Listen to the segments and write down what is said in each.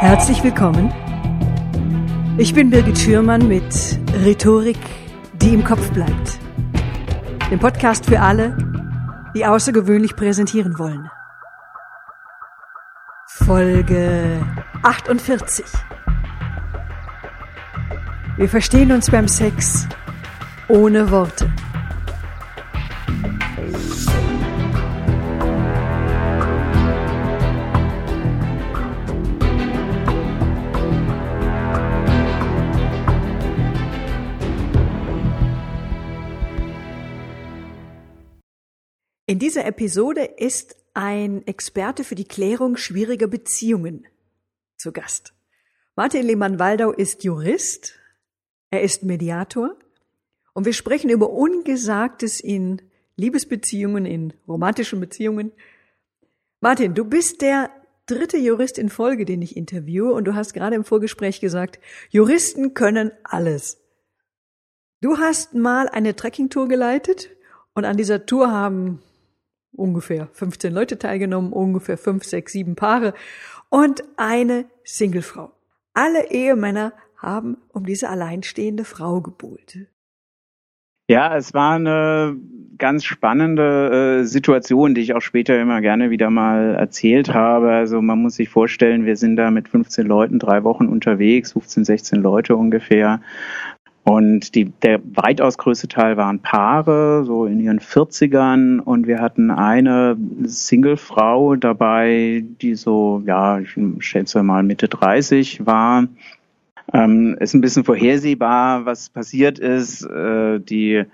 Herzlich willkommen. Ich bin Birgit Schürmann mit Rhetorik, die im Kopf bleibt. Dem Podcast für alle, die außergewöhnlich präsentieren wollen. Folge 48. Wir verstehen uns beim Sex ohne Worte. In dieser Episode ist ein Experte für die Klärung schwieriger Beziehungen zu Gast. Martin Lehmann-Waldau ist Jurist, er ist Mediator und wir sprechen über Ungesagtes in Liebesbeziehungen, in romantischen Beziehungen. Martin, du bist der dritte Jurist in Folge, den ich interviewe und du hast gerade im Vorgespräch gesagt, Juristen können alles. Du hast mal eine Trekkingtour geleitet und an dieser Tour haben ungefähr 15 Leute teilgenommen, ungefähr 5, 6, 7 Paare und eine Singlefrau. Alle Ehemänner haben um diese alleinstehende Frau gebuhlt. Ja, es war eine ganz spannende äh, Situation, die ich auch später immer gerne wieder mal erzählt habe. Also man muss sich vorstellen, wir sind da mit 15 Leuten drei Wochen unterwegs, 15, 16 Leute ungefähr. Und die, der weitaus größte Teil waren Paare, so in ihren 40ern. Und wir hatten eine Singlefrau dabei, die so, ja, ich schätze mal Mitte 30 war. Ähm, ist ein bisschen vorhersehbar, was passiert ist. Äh, die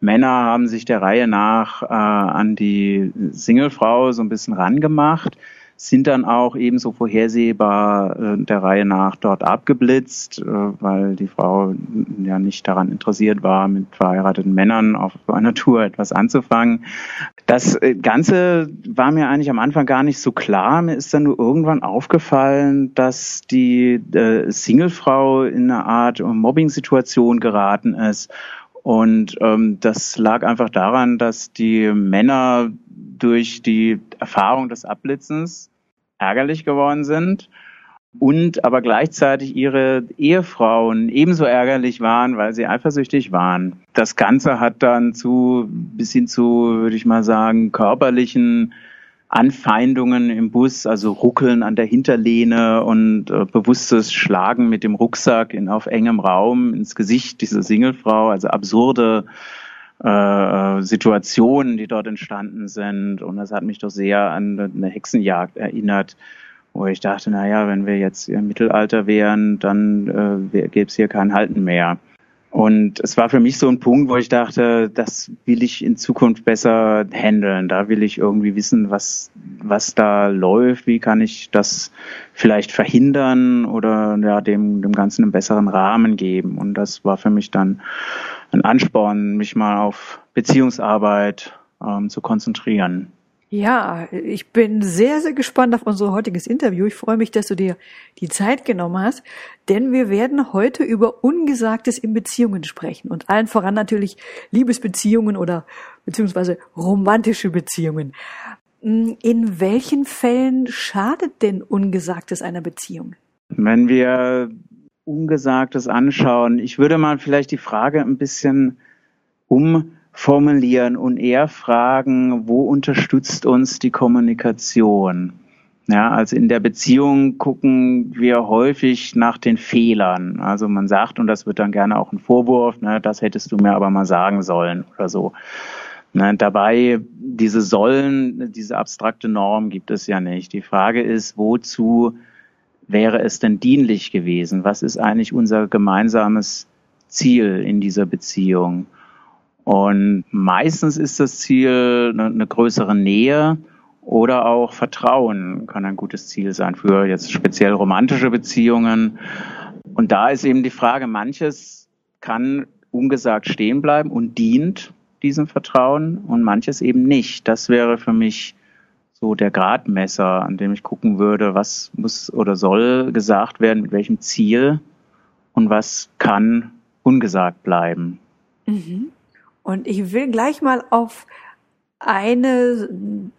Männer haben sich der Reihe nach äh, an die Singlefrau so ein bisschen rangemacht sind dann auch ebenso vorhersehbar äh, der Reihe nach dort abgeblitzt, äh, weil die Frau ja nicht daran interessiert war, mit verheirateten Männern auf einer Tour etwas anzufangen. Das äh, Ganze war mir eigentlich am Anfang gar nicht so klar. Mir ist dann nur irgendwann aufgefallen, dass die Singlefrau in eine Art Mobbing-Situation geraten ist. Und ähm, das lag einfach daran, dass die Männer durch die Erfahrung des Abblitzens ärgerlich geworden sind und aber gleichzeitig ihre Ehefrauen ebenso ärgerlich waren, weil sie eifersüchtig waren. Das Ganze hat dann zu bis hin zu, würde ich mal sagen, körperlichen Anfeindungen im Bus, also Ruckeln an der Hinterlehne und äh, bewusstes Schlagen mit dem Rucksack in, auf engem Raum ins Gesicht dieser Singlefrau, also absurde äh, Situationen, die dort entstanden sind. Und das hat mich doch sehr an eine Hexenjagd erinnert, wo ich dachte, na ja, wenn wir jetzt im Mittelalter wären, dann äh, gäbe es hier kein Halten mehr. Und es war für mich so ein Punkt, wo ich dachte, das will ich in Zukunft besser handeln. Da will ich irgendwie wissen, was, was da läuft, wie kann ich das vielleicht verhindern oder ja, dem, dem Ganzen einen besseren Rahmen geben. Und das war für mich dann ein Ansporn, mich mal auf Beziehungsarbeit ähm, zu konzentrieren. Ja, ich bin sehr, sehr gespannt auf unser heutiges Interview. Ich freue mich, dass du dir die Zeit genommen hast, denn wir werden heute über Ungesagtes in Beziehungen sprechen und allen voran natürlich Liebesbeziehungen oder beziehungsweise romantische Beziehungen. Hm, in welchen Fällen schadet denn Ungesagtes einer Beziehung? Wenn wir Ungesagtes anschauen. Ich würde mal vielleicht die Frage ein bisschen umformulieren und eher fragen, wo unterstützt uns die Kommunikation? Ja, also in der Beziehung gucken wir häufig nach den Fehlern. Also man sagt, und das wird dann gerne auch ein Vorwurf, ne, das hättest du mir aber mal sagen sollen oder so. Ne, dabei, diese Sollen, diese abstrakte Norm gibt es ja nicht. Die Frage ist, wozu wäre es denn dienlich gewesen? Was ist eigentlich unser gemeinsames Ziel in dieser Beziehung? Und meistens ist das Ziel eine, größere Nähe oder auch Vertrauen kann ein gutes Ziel sein für jetzt speziell romantische Beziehungen. Und da ist eben die Frage, manches kann ungesagt stehen bleiben und dient diesem Vertrauen und manches eben nicht. Das wäre für mich so der Gradmesser, an dem ich gucken würde, was muss oder soll gesagt werden, mit welchem Ziel und was kann ungesagt bleiben. Mhm. Und ich will gleich mal auf eine,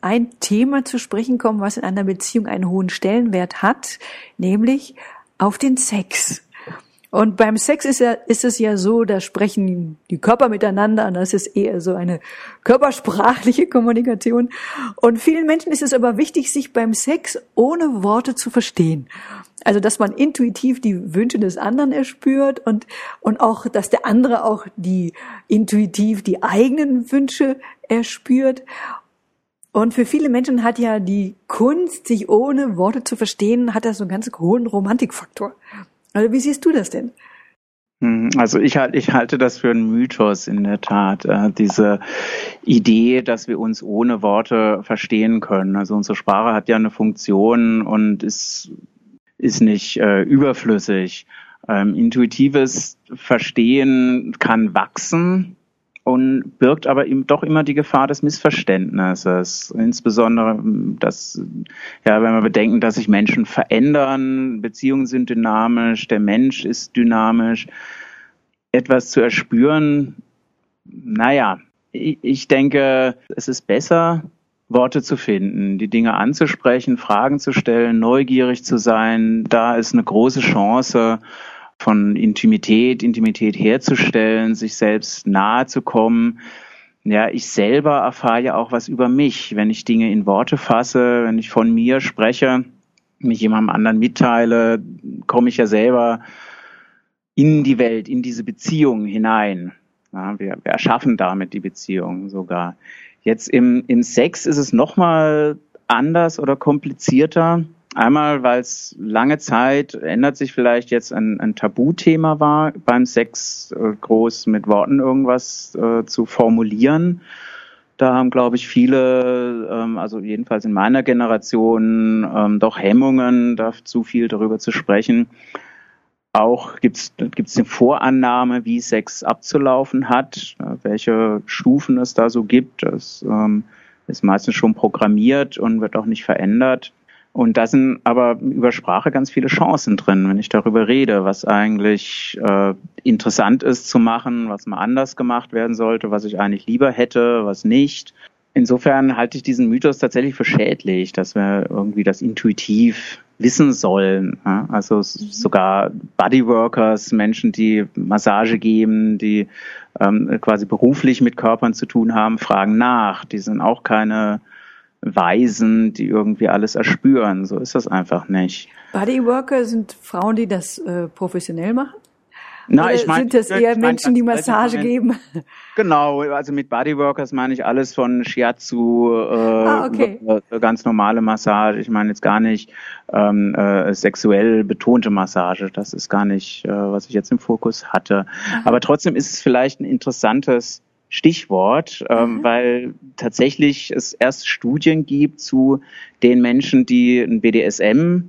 ein Thema zu sprechen kommen, was in einer Beziehung einen hohen Stellenwert hat, nämlich auf den Sex. Und beim Sex ist, ja, ist es ja so, da sprechen die Körper miteinander, und das ist eher so eine körpersprachliche Kommunikation. Und vielen Menschen ist es aber wichtig, sich beim Sex ohne Worte zu verstehen. Also, dass man intuitiv die Wünsche des anderen erspürt und, und auch, dass der andere auch die intuitiv die eigenen Wünsche erspürt. Und für viele Menschen hat ja die Kunst, sich ohne Worte zu verstehen, hat das so einen ganz hohen Romantikfaktor. Also wie siehst du das denn? Hm, also ich, ich halte das für einen Mythos in der Tat, äh, diese Idee, dass wir uns ohne Worte verstehen können. Also unsere Sprache hat ja eine Funktion und ist, ist nicht äh, überflüssig. Ähm, intuitives Verstehen kann wachsen und birgt aber eben doch immer die Gefahr des Missverständnisses. Insbesondere, dass, ja, wenn wir bedenken, dass sich Menschen verändern, Beziehungen sind dynamisch, der Mensch ist dynamisch, etwas zu erspüren, naja, ich denke, es ist besser, Worte zu finden, die Dinge anzusprechen, Fragen zu stellen, neugierig zu sein. Da ist eine große Chance, von Intimität, Intimität herzustellen, sich selbst nahe zu kommen. Ja, ich selber erfahre ja auch was über mich, wenn ich Dinge in Worte fasse, wenn ich von mir spreche, mich jemandem anderen mitteile, komme ich ja selber in die Welt, in diese Beziehung hinein. Ja, wir, wir erschaffen damit die Beziehung sogar. Jetzt im, im Sex ist es nochmal anders oder komplizierter. Einmal, weil es lange Zeit, ändert sich vielleicht jetzt ein, ein Tabuthema war, beim Sex äh, groß mit Worten irgendwas äh, zu formulieren. Da haben, glaube ich, viele, ähm, also jedenfalls in meiner Generation, ähm, doch Hemmungen, da zu viel darüber zu sprechen. Auch gibt es eine Vorannahme, wie Sex abzulaufen hat, äh, welche Stufen es da so gibt. Das ähm, ist meistens schon programmiert und wird auch nicht verändert. Und da sind aber über Sprache ganz viele Chancen drin, wenn ich darüber rede, was eigentlich äh, interessant ist zu machen, was mal anders gemacht werden sollte, was ich eigentlich lieber hätte, was nicht. Insofern halte ich diesen Mythos tatsächlich für schädlich, dass wir irgendwie das intuitiv wissen sollen. Ja? Also sogar Bodyworkers, Menschen, die Massage geben, die ähm, quasi beruflich mit Körpern zu tun haben, fragen nach. Die sind auch keine Weisen, die irgendwie alles erspüren. So ist das einfach nicht. Bodyworker sind Frauen, die das äh, professionell machen? Na, ich mein, sind das eher ich mein, Menschen, die Massage geben? Genau, also mit Bodyworkers meine ich alles von Shiatsu, äh, ah, okay. Äh, ganz normale Massage. Ich meine jetzt gar nicht ähm, äh, sexuell betonte Massage. Das ist gar nicht, äh, was ich jetzt im Fokus hatte. Aha. Aber trotzdem ist es vielleicht ein interessantes Stichwort, ähm, mhm. weil tatsächlich es erst Studien gibt zu den Menschen, die ein BDSM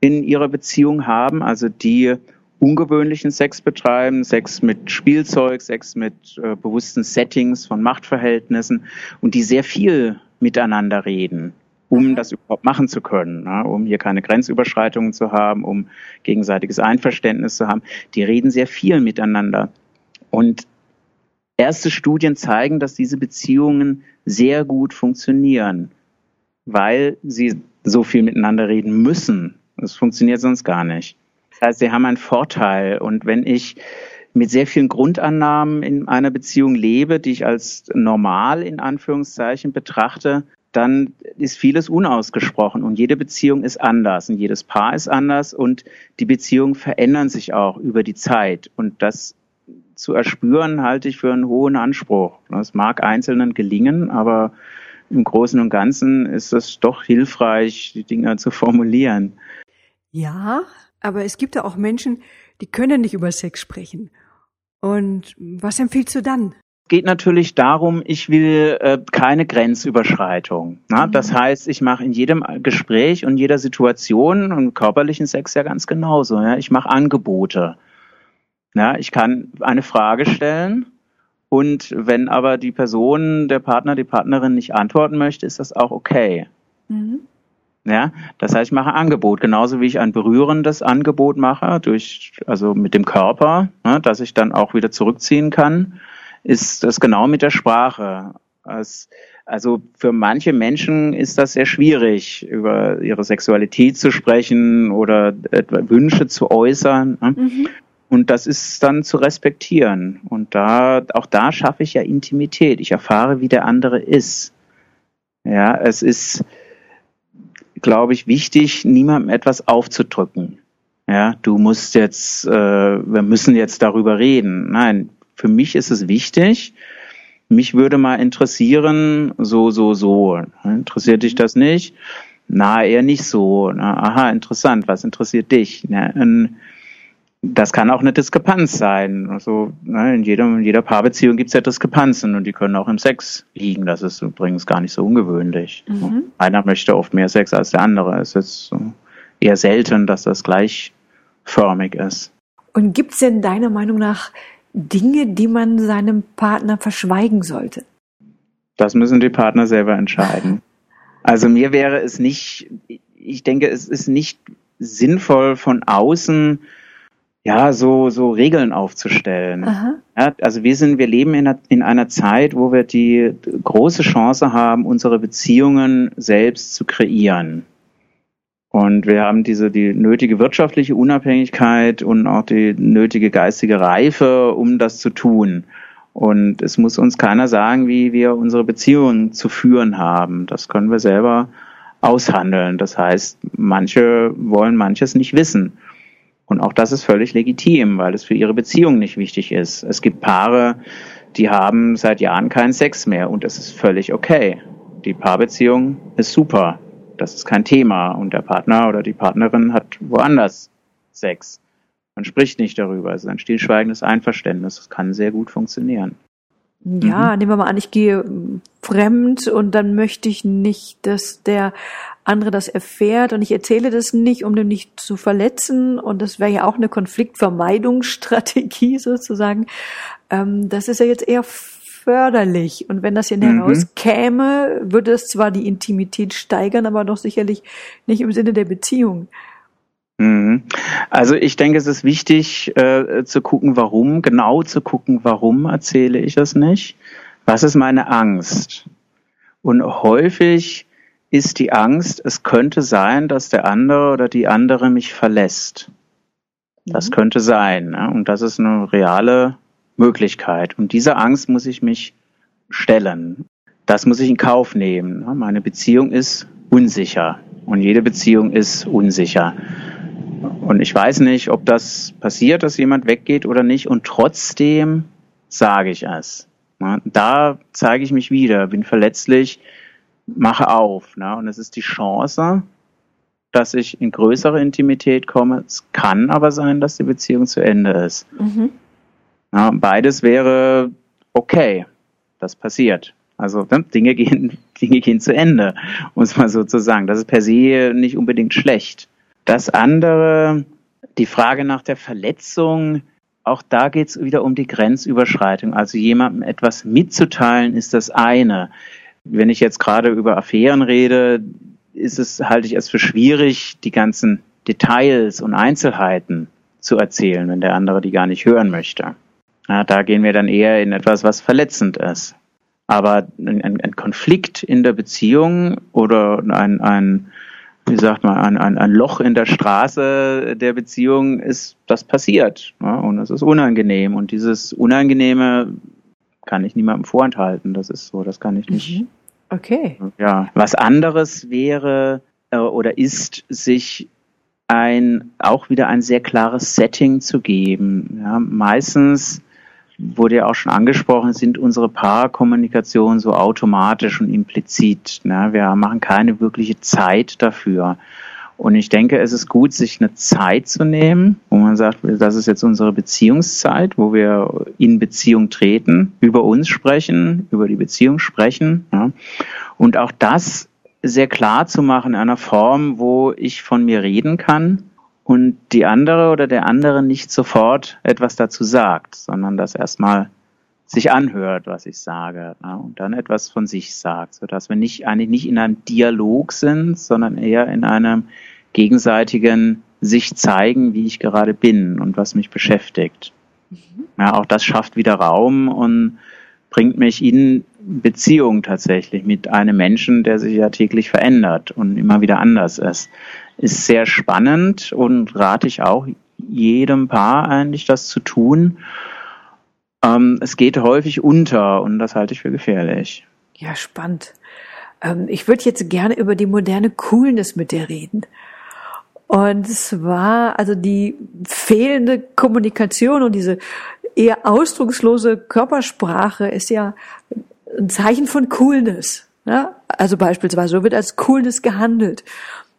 in ihrer Beziehung haben, also die ungewöhnlichen Sex betreiben, Sex mit Spielzeug, Sex mit äh, bewussten Settings von Machtverhältnissen und die sehr viel miteinander reden, um mhm. das überhaupt machen zu können, ja, um hier keine Grenzüberschreitungen zu haben, um gegenseitiges Einverständnis zu haben. Die reden sehr viel miteinander. Und Erste Studien zeigen, dass diese Beziehungen sehr gut funktionieren, weil sie so viel miteinander reden müssen. Das funktioniert sonst gar nicht. Das heißt, sie haben einen Vorteil. Und wenn ich mit sehr vielen Grundannahmen in einer Beziehung lebe, die ich als normal in Anführungszeichen betrachte, dann ist vieles unausgesprochen und jede Beziehung ist anders und jedes Paar ist anders und die Beziehungen verändern sich auch über die Zeit und das zu erspüren, halte ich für einen hohen Anspruch. Das mag Einzelnen gelingen, aber im Großen und Ganzen ist es doch hilfreich, die Dinge zu formulieren. Ja, aber es gibt ja auch Menschen, die können nicht über Sex sprechen. Und was empfiehlst du dann? geht natürlich darum, ich will äh, keine Grenzüberschreitung. Na? Mhm. Das heißt, ich mache in jedem Gespräch und jeder Situation und körperlichen Sex ja ganz genauso. Ja? Ich mache Angebote. Ja, ich kann eine Frage stellen und wenn aber die Person, der Partner, die Partnerin nicht antworten möchte, ist das auch okay. Mhm. Ja, das heißt, ich mache ein Angebot, genauso wie ich ein berührendes Angebot mache, durch, also mit dem Körper, ne, dass ich dann auch wieder zurückziehen kann, ist das genau mit der Sprache. Es, also für manche Menschen ist das sehr schwierig, über ihre Sexualität zu sprechen oder Wünsche zu äußern. Ne? Mhm. Und das ist dann zu respektieren. Und da, auch da schaffe ich ja Intimität. Ich erfahre, wie der andere ist. Ja, es ist, glaube ich, wichtig, niemandem etwas aufzudrücken. Ja, du musst jetzt, äh, wir müssen jetzt darüber reden. Nein, für mich ist es wichtig. Mich würde mal interessieren, so, so, so. Interessiert dich das nicht? Na, eher nicht so. Na, aha, interessant. Was interessiert dich? Na, das kann auch eine Diskrepanz sein. Also ne, in, jedem, in jeder Paarbeziehung gibt es ja Diskrepanzen und die können auch im Sex liegen. Das ist übrigens gar nicht so ungewöhnlich. Mhm. Einer möchte oft mehr Sex als der andere. Es ist eher selten, dass das gleichförmig ist. Und gibt es denn deiner Meinung nach Dinge, die man seinem Partner verschweigen sollte? Das müssen die Partner selber entscheiden. Also mir wäre es nicht, ich denke, es ist nicht sinnvoll von außen ja, so, so Regeln aufzustellen. Ja, also wir sind, wir leben in einer, in einer Zeit, wo wir die große Chance haben, unsere Beziehungen selbst zu kreieren. Und wir haben diese, die nötige wirtschaftliche Unabhängigkeit und auch die nötige geistige Reife, um das zu tun. Und es muss uns keiner sagen, wie wir unsere Beziehungen zu führen haben. Das können wir selber aushandeln. Das heißt, manche wollen manches nicht wissen. Und auch das ist völlig legitim, weil es für ihre Beziehung nicht wichtig ist. Es gibt Paare, die haben seit Jahren keinen Sex mehr und es ist völlig okay. Die Paarbeziehung ist super. Das ist kein Thema und der Partner oder die Partnerin hat woanders Sex. Man spricht nicht darüber. Es ist ein stillschweigendes Einverständnis. Das kann sehr gut funktionieren. Ja, mhm. nehmen wir mal an, ich gehe fremd und dann möchte ich nicht, dass der andere das erfährt und ich erzähle das nicht, um den nicht zu verletzen und das wäre ja auch eine Konfliktvermeidungsstrategie sozusagen. Ähm, das ist ja jetzt eher förderlich und wenn das hier mhm. herauskäme, würde es zwar die Intimität steigern, aber doch sicherlich nicht im Sinne der Beziehung. Mhm. Also ich denke, es ist wichtig äh, zu gucken, warum, genau zu gucken, warum erzähle ich es nicht. Was ist meine Angst? Und häufig ist die Angst, es könnte sein, dass der andere oder die andere mich verlässt. Das mhm. könnte sein. Ne? Und das ist eine reale Möglichkeit. Und diese Angst muss ich mich stellen. Das muss ich in Kauf nehmen. Ne? Meine Beziehung ist unsicher. Und jede Beziehung ist unsicher. Und ich weiß nicht, ob das passiert, dass jemand weggeht oder nicht. Und trotzdem sage ich es. Da zeige ich mich wieder, bin verletzlich, mache auf. Und es ist die Chance, dass ich in größere Intimität komme. Es kann aber sein, dass die Beziehung zu Ende ist. Mhm. Ja, beides wäre okay. Das passiert. Also ne, Dinge gehen, Dinge gehen zu Ende, muss man so zu sagen. Das ist per se nicht unbedingt schlecht. Das andere, die Frage nach der Verletzung, auch da geht es wieder um die Grenzüberschreitung. Also jemandem etwas mitzuteilen, ist das eine. Wenn ich jetzt gerade über Affären rede, ist es, halte ich es für schwierig, die ganzen Details und Einzelheiten zu erzählen, wenn der andere die gar nicht hören möchte. Ja, da gehen wir dann eher in etwas, was verletzend ist. Aber ein, ein Konflikt in der Beziehung oder ein, ein wie sagt man, ein, ein, ein Loch in der Straße der Beziehung ist, das passiert. Ja, und es ist unangenehm. Und dieses Unangenehme kann ich niemandem vorenthalten. Das ist so, das kann ich nicht. Mhm. Okay. Ja. Was anderes wäre äh, oder ist, sich ein, auch wieder ein sehr klares Setting zu geben. Ja, meistens wurde ja auch schon angesprochen, sind unsere Paarkommunikationen so automatisch und implizit. Ne? Wir machen keine wirkliche Zeit dafür. Und ich denke, es ist gut, sich eine Zeit zu nehmen, wo man sagt, das ist jetzt unsere Beziehungszeit, wo wir in Beziehung treten, über uns sprechen, über die Beziehung sprechen. Ja? Und auch das sehr klar zu machen in einer Form, wo ich von mir reden kann, und die andere oder der andere nicht sofort etwas dazu sagt, sondern das erstmal sich anhört, was ich sage, ja, und dann etwas von sich sagt, sodass wir nicht eigentlich nicht in einem Dialog sind, sondern eher in einem gegenseitigen sich zeigen, wie ich gerade bin und was mich beschäftigt. Mhm. Ja, auch das schafft wieder Raum und bringt mich in Beziehung tatsächlich mit einem Menschen, der sich ja täglich verändert und immer wieder anders ist. Ist sehr spannend und rate ich auch jedem Paar eigentlich, das zu tun. Ähm, es geht häufig unter und das halte ich für gefährlich. Ja, spannend. Ähm, ich würde jetzt gerne über die moderne Coolness mit dir reden. Und zwar, also die fehlende Kommunikation und diese eher ausdruckslose Körpersprache ist ja ein Zeichen von Coolness. Ne? Also beispielsweise, so wird als Coolness gehandelt.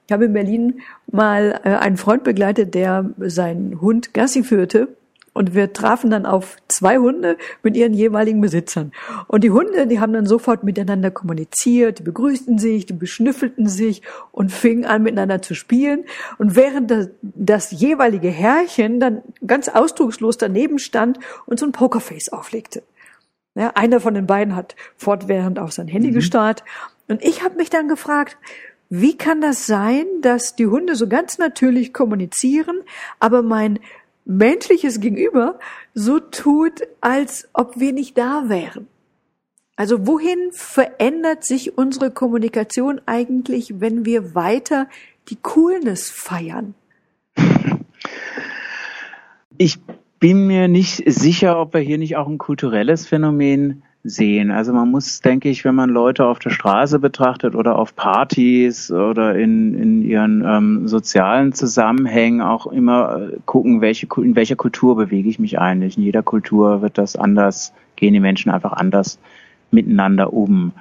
Ich habe in Berlin mal äh, einen Freund begleitet, der seinen Hund Gassi führte und wir trafen dann auf zwei Hunde mit ihren jeweiligen Besitzern. Und die Hunde, die haben dann sofort miteinander kommuniziert, die begrüßten sich, die beschnüffelten sich und fingen an miteinander zu spielen. Und während das, das jeweilige Herrchen dann ganz ausdruckslos daneben stand und so ein Pokerface auflegte. Ja, einer von den beiden hat fortwährend auf sein Handy mhm. gestarrt. Und ich habe mich dann gefragt, wie kann das sein, dass die Hunde so ganz natürlich kommunizieren, aber mein menschliches Gegenüber so tut, als ob wir nicht da wären. Also wohin verändert sich unsere Kommunikation eigentlich, wenn wir weiter die Coolness feiern? Ich bin mir nicht sicher, ob wir hier nicht auch ein kulturelles Phänomen sehen. Also man muss, denke ich, wenn man Leute auf der Straße betrachtet oder auf Partys oder in, in ihren ähm, sozialen Zusammenhängen auch immer äh, gucken, welche, in welcher Kultur bewege ich mich eigentlich. In jeder Kultur wird das anders, gehen die Menschen einfach anders miteinander um.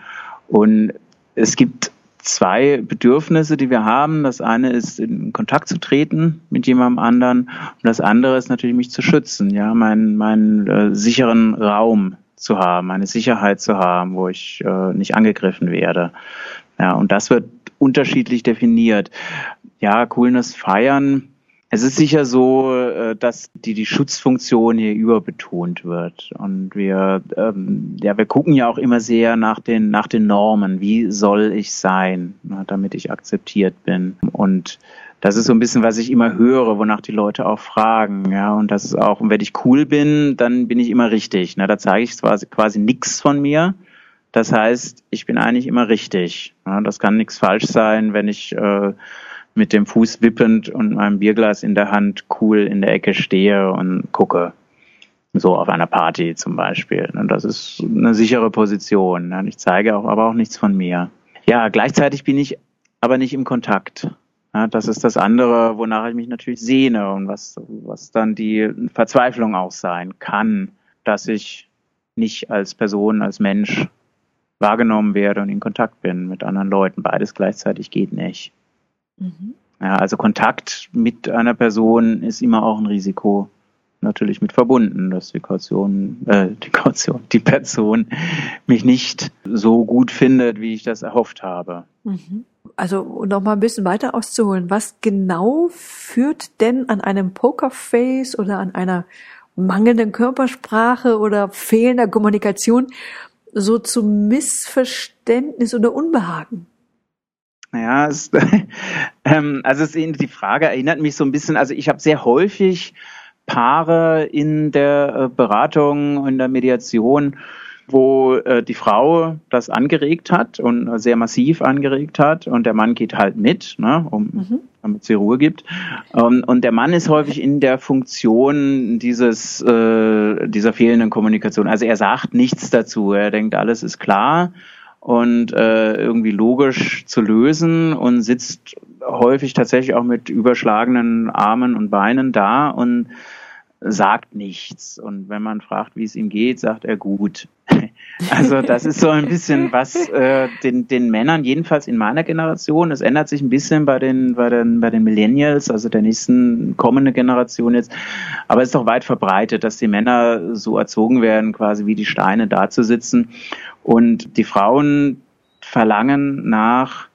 Und es gibt zwei Bedürfnisse, die wir haben. Das eine ist, in Kontakt zu treten mit jemandem anderen. Und das andere ist natürlich, mich zu schützen, ja, meinen, meinen äh, sicheren Raum zu haben, eine Sicherheit zu haben, wo ich äh, nicht angegriffen werde. Ja, und das wird unterschiedlich definiert. Ja, Coolness feiern. Es ist sicher so, äh, dass die, die Schutzfunktion hier überbetont wird. Und wir, ähm, ja, wir gucken ja auch immer sehr nach den, nach den Normen. Wie soll ich sein, damit ich akzeptiert bin? Und das ist so ein bisschen, was ich immer höre, wonach die Leute auch fragen. Ja, und das ist auch, wenn ich cool bin, dann bin ich immer richtig. Na, da zeige ich quasi, quasi nichts von mir. Das heißt, ich bin eigentlich immer richtig. Ja, das kann nichts falsch sein, wenn ich äh, mit dem Fuß wippend und meinem Bierglas in der Hand cool in der Ecke stehe und gucke. So auf einer Party zum Beispiel. Und das ist eine sichere Position. Ich zeige auch, aber auch nichts von mir. Ja, gleichzeitig bin ich aber nicht im Kontakt. Ja, das ist das andere, wonach ich mich natürlich sehne und was, was dann die Verzweiflung auch sein kann, dass ich nicht als Person, als Mensch wahrgenommen werde und in Kontakt bin mit anderen Leuten. Beides gleichzeitig geht nicht. Mhm. Ja, also Kontakt mit einer Person ist immer auch ein Risiko natürlich mit verbunden, dass die Kaution, äh, die Kaution, die Person mich nicht so gut findet, wie ich das erhofft habe. Mhm also noch mal ein bisschen weiter auszuholen, was genau führt denn an einem Pokerface oder an einer mangelnden Körpersprache oder fehlender Kommunikation so zu Missverständnis oder Unbehagen? Naja, es, ähm, also es, die Frage erinnert mich so ein bisschen, also ich habe sehr häufig Paare in der äh, Beratung, in der Mediation, wo äh, die Frau das angeregt hat und sehr massiv angeregt hat und der Mann geht halt mit, ne, um, mhm. damit sie Ruhe gibt. Ähm, und der Mann ist häufig in der Funktion dieses äh, dieser fehlenden Kommunikation. Also er sagt nichts dazu. Er denkt, alles ist klar und äh, irgendwie logisch zu lösen und sitzt häufig tatsächlich auch mit überschlagenen Armen und Beinen da und sagt nichts. Und wenn man fragt, wie es ihm geht, sagt er gut. Also das ist so ein bisschen was äh, den, den Männern, jedenfalls in meiner Generation, es ändert sich ein bisschen bei den, bei den, bei den Millennials, also der nächsten kommende Generation jetzt, aber es ist doch weit verbreitet, dass die Männer so erzogen werden, quasi wie die Steine da zu sitzen. Und die Frauen verlangen nach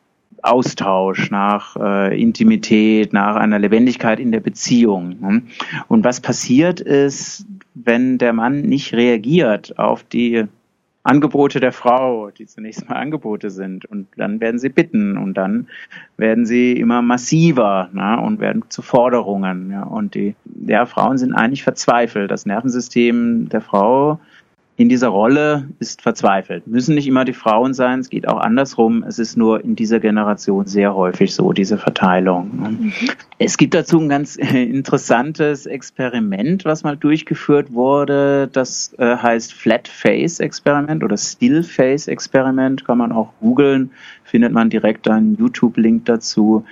Austausch, nach äh, Intimität, nach einer Lebendigkeit in der Beziehung. Ne? Und was passiert ist, wenn der Mann nicht reagiert auf die Angebote der Frau, die zunächst mal Angebote sind, und dann werden sie bitten und dann werden sie immer massiver ne, und werden zu Forderungen. Ja, und die ja, Frauen sind eigentlich verzweifelt. Das Nervensystem der Frau in dieser Rolle ist verzweifelt. Müssen nicht immer die Frauen sein, es geht auch andersrum. Es ist nur in dieser Generation sehr häufig so, diese Verteilung. Mhm. Es gibt dazu ein ganz interessantes Experiment, was mal durchgeführt wurde. Das äh, heißt Flat Face Experiment oder Still Face Experiment, kann man auch googeln, findet man direkt einen YouTube-Link dazu.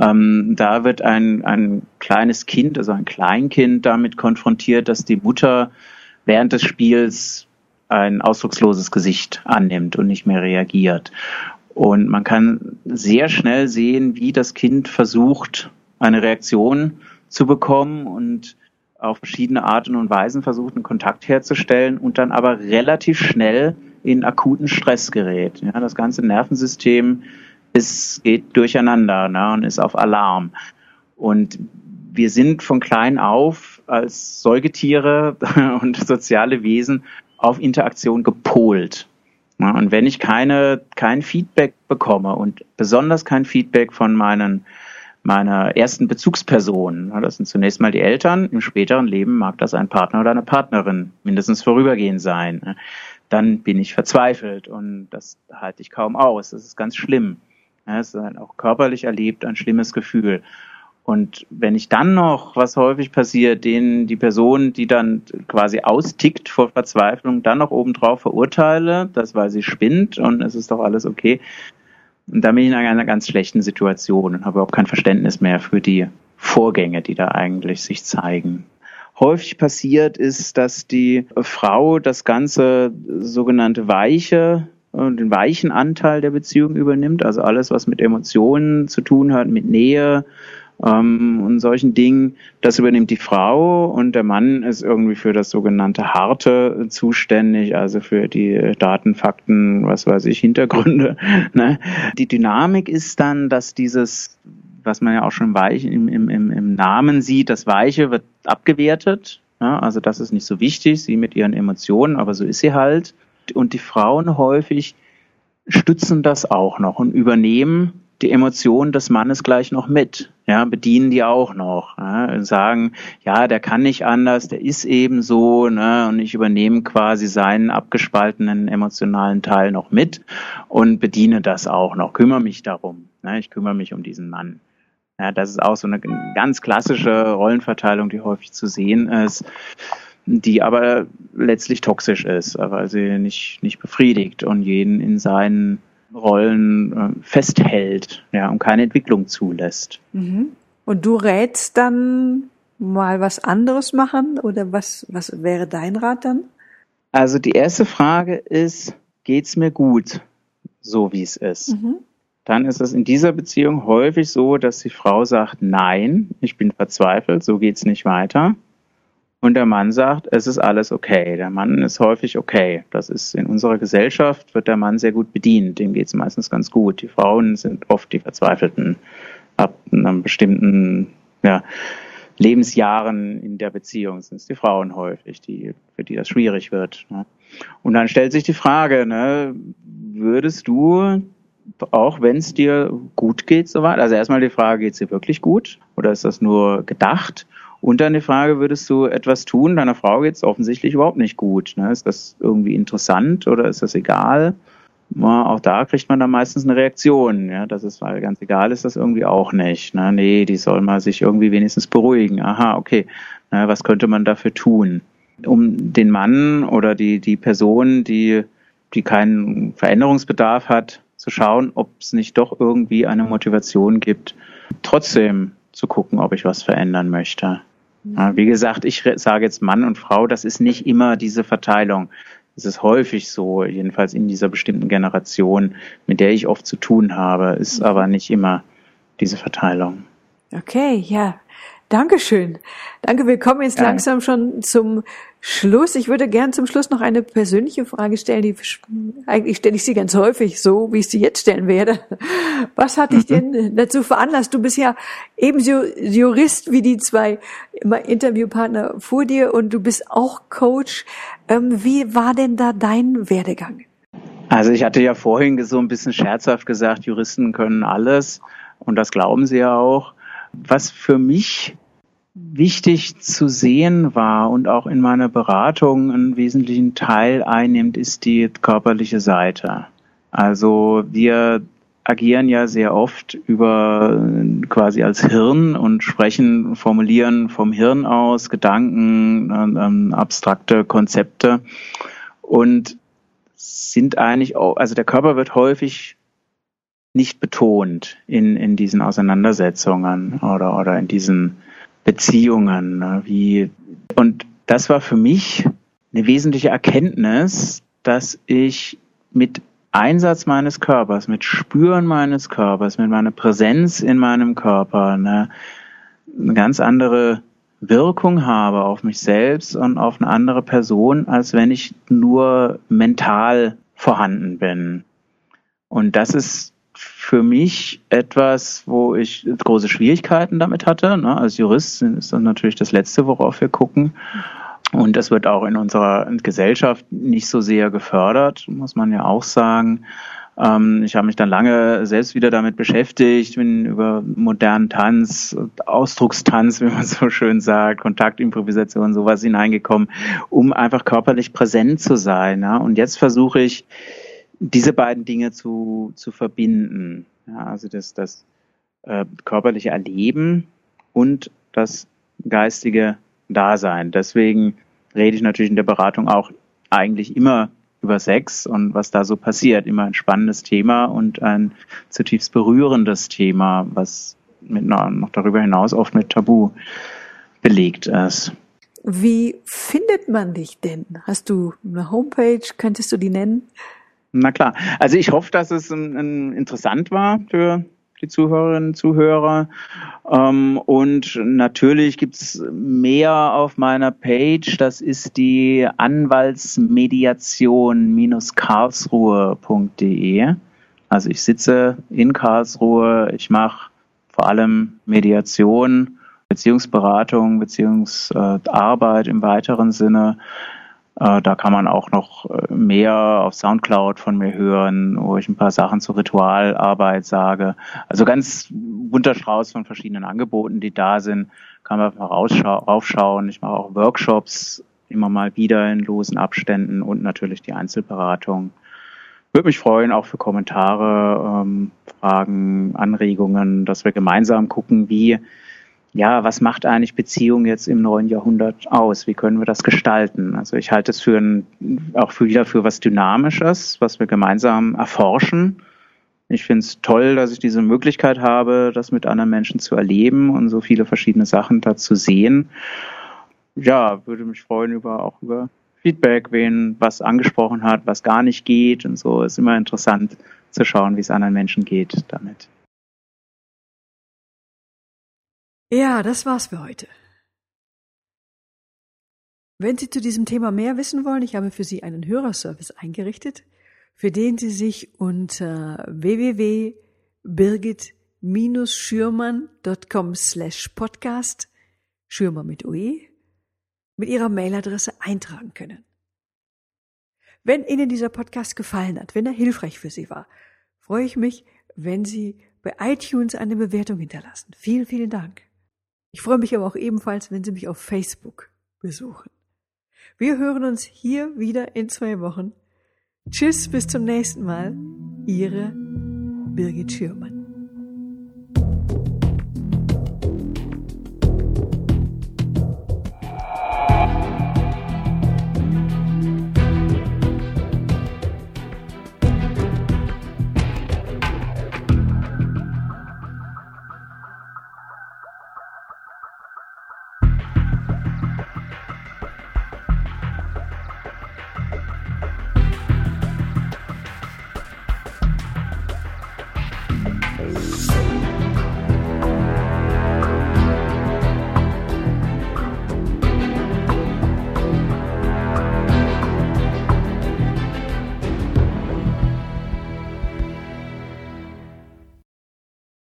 Ähm, da wird ein, ein kleines Kind, also ein Kleinkind, damit konfrontiert, dass die Mutter während des Spiels ein ausdrucksloses Gesicht annimmt und nicht mehr reagiert. Und man kann sehr schnell sehen, wie das Kind versucht, eine Reaktion zu bekommen und auf verschiedene Arten und Weisen versucht, einen Kontakt herzustellen und dann aber relativ schnell in akuten Stress gerät. Ja, das ganze Nervensystem ist, geht durcheinander ne, und ist auf Alarm. Und wir sind von klein auf als Säugetiere und soziale Wesen auf Interaktion gepolt. Und wenn ich keine, kein Feedback bekomme und besonders kein Feedback von meinen, meiner ersten Bezugsperson, das sind zunächst mal die Eltern, im späteren Leben mag das ein Partner oder eine Partnerin mindestens vorübergehend sein, dann bin ich verzweifelt und das halte ich kaum aus. Das ist ganz schlimm. Es ist auch körperlich erlebt ein schlimmes Gefühl. Und wenn ich dann noch, was häufig passiert, den die Person, die dann quasi austickt vor Verzweiflung, dann noch obendrauf verurteile, das weil sie spinnt und es ist doch alles okay, und dann bin ich in einer ganz schlechten Situation und habe auch kein Verständnis mehr für die Vorgänge, die da eigentlich sich zeigen. Häufig passiert ist, dass die Frau das ganze sogenannte Weiche den weichen Anteil der Beziehung übernimmt, also alles, was mit Emotionen zu tun hat, mit Nähe, ähm, und solchen Dingen. Das übernimmt die Frau und der Mann ist irgendwie für das sogenannte Harte zuständig, also für die Daten, Fakten, was weiß ich, Hintergründe. Ne? Die Dynamik ist dann, dass dieses was man ja auch schon weich, im, im, im Namen sieht, das Weiche wird abgewertet. Ja, also das ist nicht so wichtig, sie mit ihren Emotionen, aber so ist sie halt. Und die Frauen häufig stützen das auch noch und übernehmen die Emotionen des Mannes gleich noch mit, ja, bedienen die auch noch, ja, sagen, ja, der kann nicht anders, der ist eben so, ne, und ich übernehme quasi seinen abgespaltenen emotionalen Teil noch mit und bediene das auch noch, kümmere mich darum, ne, ich kümmere mich um diesen Mann. Ja, das ist auch so eine ganz klassische Rollenverteilung, die häufig zu sehen ist, die aber letztlich toxisch ist, weil sie nicht, nicht befriedigt und jeden in seinen Rollen äh, festhält, ja, und keine Entwicklung zulässt. Mhm. Und du rätst dann mal was anderes machen oder was, was wäre dein Rat dann? Also die erste Frage ist, geht's mir gut, so wie es ist? Mhm. Dann ist es in dieser Beziehung häufig so, dass die Frau sagt, nein, ich bin verzweifelt, so geht's nicht weiter. Und der Mann sagt, es ist alles okay. Der Mann ist häufig okay. Das ist in unserer Gesellschaft wird der Mann sehr gut bedient. Dem geht es meistens ganz gut. Die Frauen sind oft die Verzweifelten ab einem bestimmten ja, Lebensjahren in der Beziehung sind es die Frauen häufig, die, für die das schwierig wird. Ne? Und dann stellt sich die Frage, ne, würdest du, auch wenn es dir gut geht, soweit, also erstmal die Frage, geht es dir wirklich gut oder ist das nur gedacht? Und dann die Frage, würdest du etwas tun? Deiner Frau geht es offensichtlich überhaupt nicht gut. Ne? Ist das irgendwie interessant oder ist das egal? Ja, auch da kriegt man dann meistens eine Reaktion. Ja, das ist, weil ganz egal ist das irgendwie auch nicht. Ne? Nee, die soll mal sich irgendwie wenigstens beruhigen. Aha, okay. Na, was könnte man dafür tun? Um den Mann oder die, die Person, die, die keinen Veränderungsbedarf hat, zu schauen, ob es nicht doch irgendwie eine Motivation gibt, trotzdem zu gucken, ob ich was verändern möchte. Wie gesagt, ich sage jetzt Mann und Frau, das ist nicht immer diese Verteilung. Es ist häufig so, jedenfalls in dieser bestimmten Generation, mit der ich oft zu tun habe, ist mhm. aber nicht immer diese Verteilung. Okay, ja. Dankeschön. Danke, wir kommen jetzt ja. langsam schon zum Schluss. Ich würde gern zum Schluss noch eine persönliche Frage stellen, die eigentlich stelle ich sie ganz häufig so, wie ich sie jetzt stellen werde. Was hat dich mhm. denn dazu veranlasst? Du bist ja ebenso Jurist wie die zwei Interviewpartner vor dir und du bist auch Coach. Ähm, wie war denn da dein Werdegang? Also ich hatte ja vorhin so ein bisschen scherzhaft gesagt, Juristen können alles und das glauben sie ja auch. Was für mich wichtig zu sehen war und auch in meiner Beratung einen wesentlichen Teil einnimmt, ist die körperliche Seite. Also wir agieren ja sehr oft über quasi als Hirn und sprechen, formulieren vom Hirn aus Gedanken, ähm, abstrakte Konzepte und sind eigentlich auch, also der Körper wird häufig nicht betont in, in diesen Auseinandersetzungen oder, oder in diesen Beziehungen. Ne, wie, und das war für mich eine wesentliche Erkenntnis, dass ich mit Einsatz meines Körpers, mit Spüren meines Körpers, mit meiner Präsenz in meinem Körper eine, eine ganz andere Wirkung habe auf mich selbst und auf eine andere Person, als wenn ich nur mental vorhanden bin. Und das ist für mich etwas, wo ich große Schwierigkeiten damit hatte. Ne? Als Jurist ist das natürlich das Letzte, worauf wir gucken. Und das wird auch in unserer Gesellschaft nicht so sehr gefördert, muss man ja auch sagen. Ähm, ich habe mich dann lange selbst wieder damit beschäftigt, bin über modernen Tanz, Ausdruckstanz, wie man so schön sagt, Kontaktimprovisation, sowas hineingekommen, um einfach körperlich präsent zu sein. Ja? Und jetzt versuche ich, diese beiden Dinge zu, zu verbinden. Ja, also das, das äh, körperliche Erleben und das geistige Dasein. Deswegen rede ich natürlich in der Beratung auch eigentlich immer über Sex und was da so passiert. Immer ein spannendes Thema und ein zutiefst berührendes Thema, was mit, noch darüber hinaus oft mit Tabu belegt ist. Wie findet man dich denn? Hast du eine Homepage? Könntest du die nennen? Na klar. Also ich hoffe, dass es ein, ein interessant war für die Zuhörerinnen und Zuhörer. Ähm, und natürlich gibt's mehr auf meiner Page. Das ist die Anwaltsmediation-karlsruhe.de. Also ich sitze in Karlsruhe. Ich mache vor allem Mediation, Beziehungsberatung, Beziehungsarbeit im weiteren Sinne. Äh, da kann man auch noch äh, mehr auf Soundcloud von mir hören, wo ich ein paar Sachen zur Ritualarbeit sage. Also ganz bunter Strauß von verschiedenen Angeboten, die da sind. Kann man mal raufschauen. Ich mache auch Workshops immer mal wieder in losen Abständen und natürlich die Einzelberatung. Würde mich freuen, auch für Kommentare, ähm, Fragen, Anregungen, dass wir gemeinsam gucken, wie ja, was macht eigentlich Beziehung jetzt im neuen Jahrhundert aus? Wie können wir das gestalten? Also ich halte es für ein, auch für wieder für was Dynamisches, was wir gemeinsam erforschen. Ich finde es toll, dass ich diese Möglichkeit habe, das mit anderen Menschen zu erleben und so viele verschiedene Sachen da zu sehen. Ja, würde mich freuen über auch über Feedback, wen was angesprochen hat, was gar nicht geht und so. Ist immer interessant zu schauen, wie es anderen Menschen geht damit. Ja, das war's für heute. Wenn Sie zu diesem Thema mehr wissen wollen, ich habe für Sie einen Hörerservice eingerichtet, für den Sie sich unter www.birgit-schürmann.com slash podcast, Schürmer mit OE, mit Ihrer Mailadresse eintragen können. Wenn Ihnen dieser Podcast gefallen hat, wenn er hilfreich für Sie war, freue ich mich, wenn Sie bei iTunes eine Bewertung hinterlassen. Vielen, vielen Dank. Ich freue mich aber auch ebenfalls, wenn Sie mich auf Facebook besuchen. Wir hören uns hier wieder in zwei Wochen. Tschüss, bis zum nächsten Mal. Ihre Birgit Schürmann.